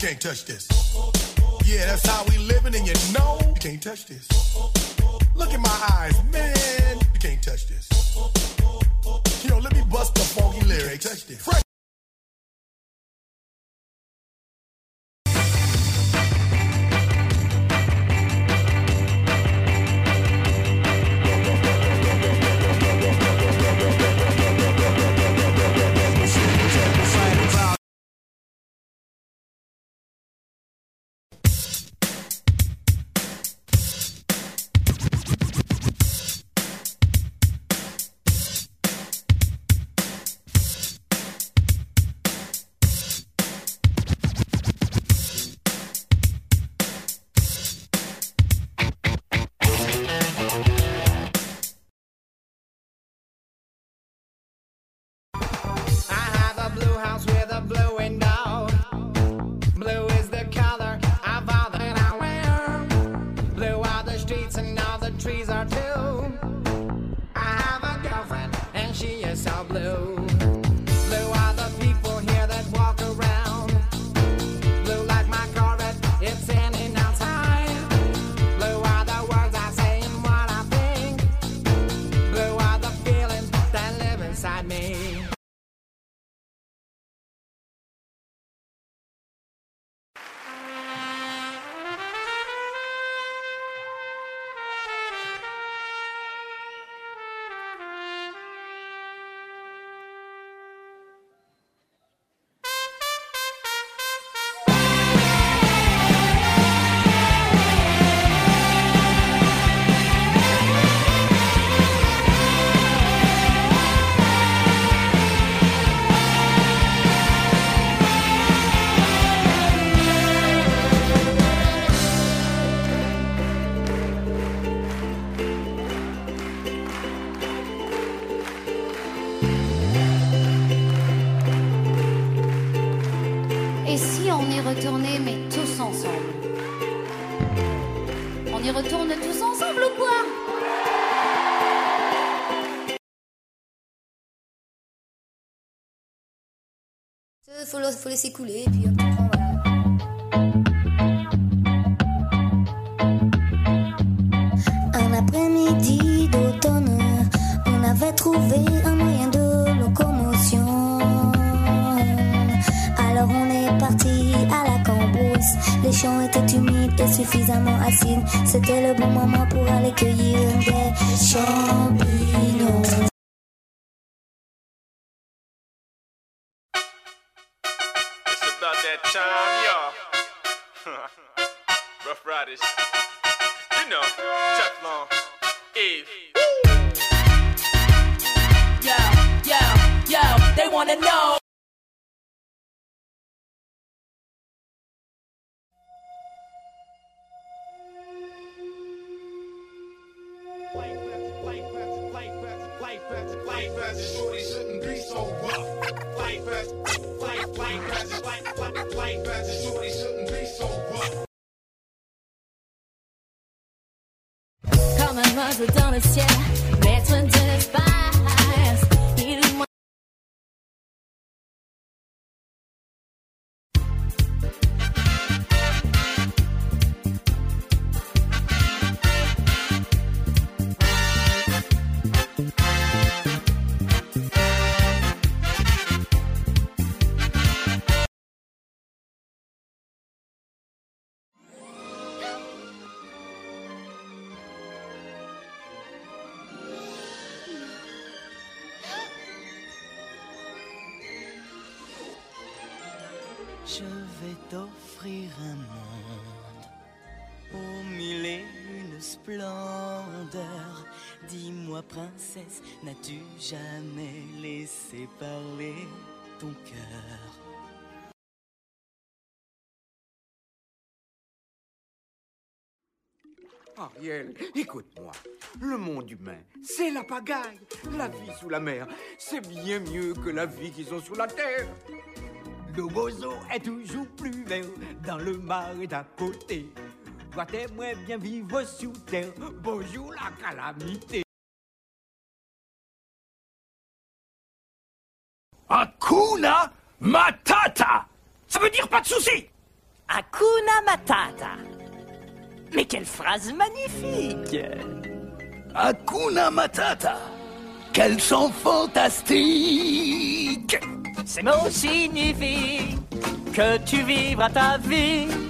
can't touch this. Yeah, that's how we living, and you know you can't touch this. Look in my eyes, man, you can't touch this. Yo, let me bust the funky lyrics. Touch this. Tous ensemble ou quoi Euh, Faut, faut laisser couler, et puis hop, on voilà. Un après-midi d'automne, on avait trouvé Les champs étaient humides et suffisamment acides. C'était le bon moment pour aller cueillir des champignons. Rough Riders. You know, Teflon, Eve. Comme un oiseau dans Je vais t'offrir un monde aux mille et une. Dis-moi, princesse, n'as-tu jamais laissé parler ton cœur? Ariel, écoute-moi. Le monde humain, c'est la pagaille. La vie sous la mer, c'est bien mieux que la vie qu'ils ont sous la terre. Le bozo est toujours plus vert dans le marais d'à côté. Toi, t'aimerais bien vivre sous terre? Bonjour la calamité. Hakuna Matata Ça veut dire pas de soucis Hakuna Matata. Mais quelle phrase magnifique Hakuna Matata. Quel chant fantastique Ces mots signifient que tu vivras ta vie.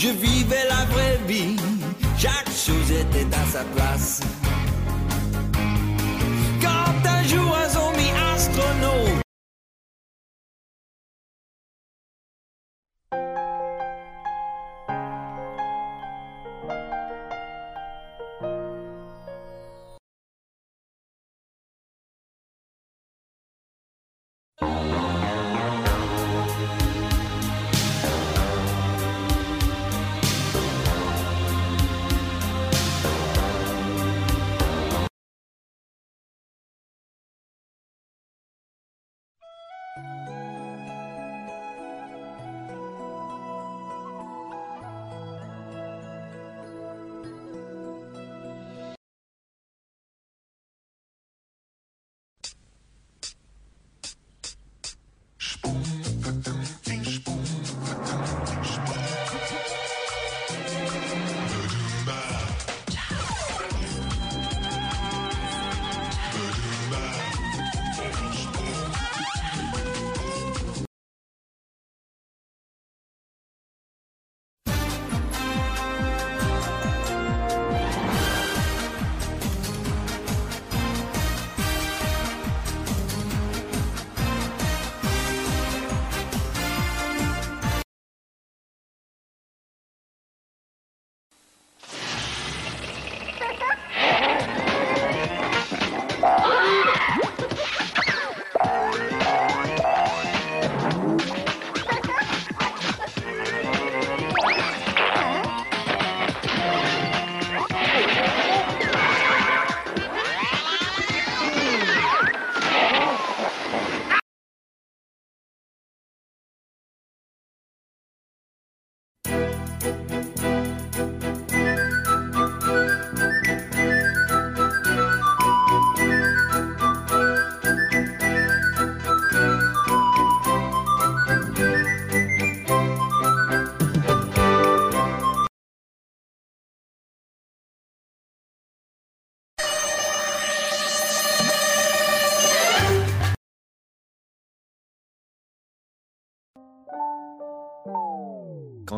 Je vivais la vraie vie, chaque chose était à sa place.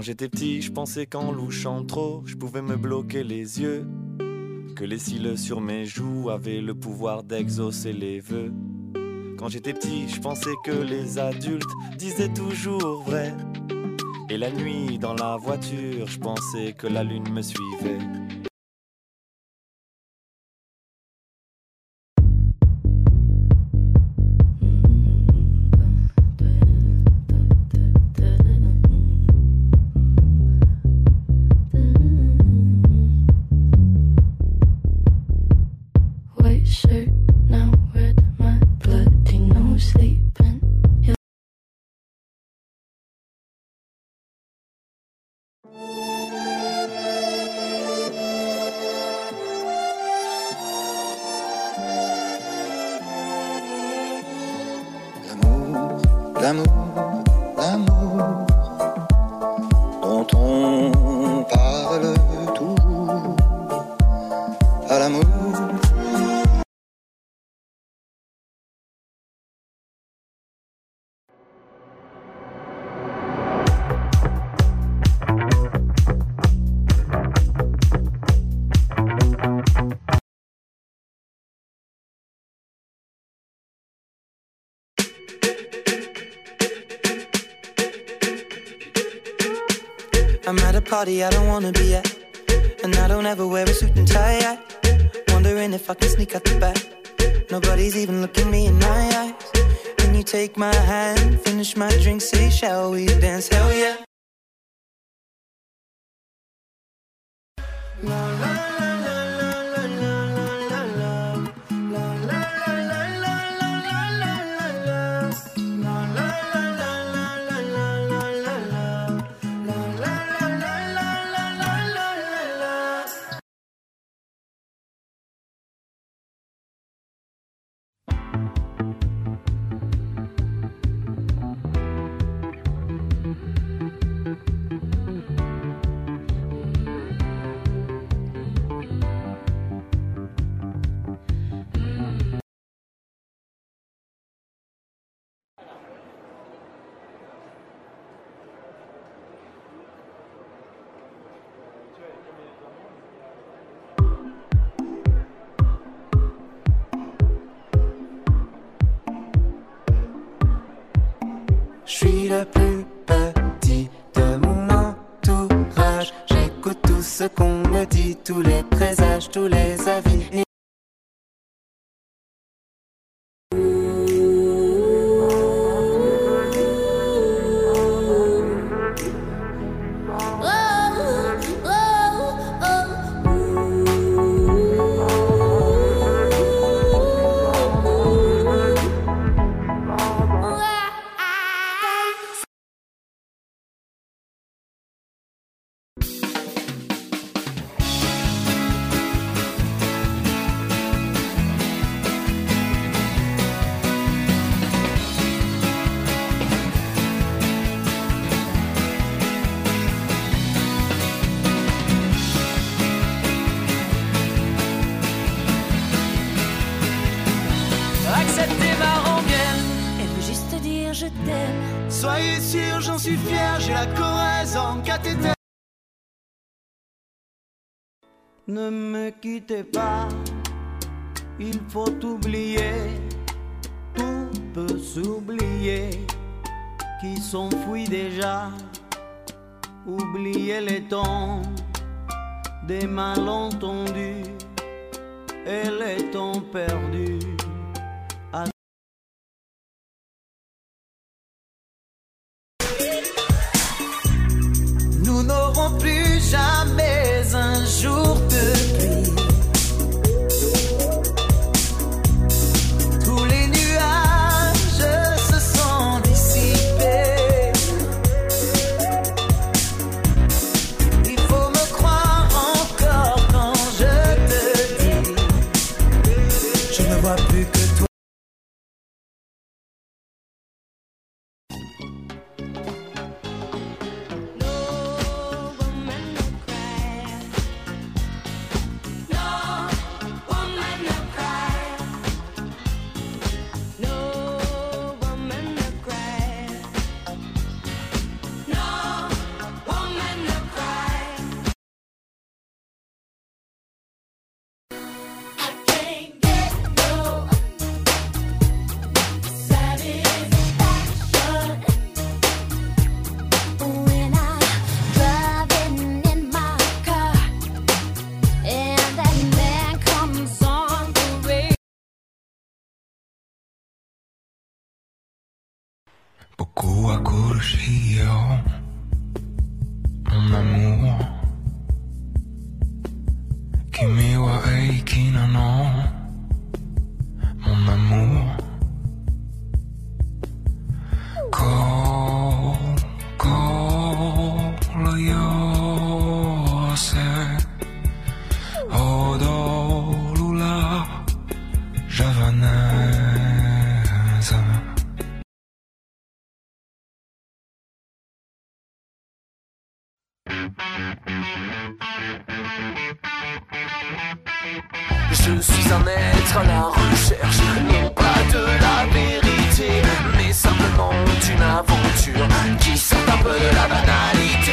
Quand j'étais petit, je pensais qu'en louchant trop, je pouvais me bloquer les yeux. Que les cils sur mes joues avaient le pouvoir d'exaucer les vœux. Quand j'étais petit, je pensais que les adultes disaient toujours vrai. Et la nuit, dans la voiture, je pensais que la lune me suivait. d'amour party I don't wanna be at. And I don't ever wear a suit and tie yet. Wondering if I can sneak out the back. Nobody's even looking me in my eyes. When you take my hand, finish my drink, say, shall we dance? Hell yeah. Soyez sûr, j'en suis fier, j'ai la Corrèze en cathéter. Ne me quittez pas, il faut oublier, tout peut s'oublier, qui s'enfuit déjà, oubliez les temps des malentendus et les temps perdus. tua coruscilla, mon amour. Kimi meu aikina no, mon amour. Call, call yourself. Odolula, javanel. Je suis un être à la recherche, non pas de la vérité, mais simplement d'une aventure qui sort un peu de la banalité.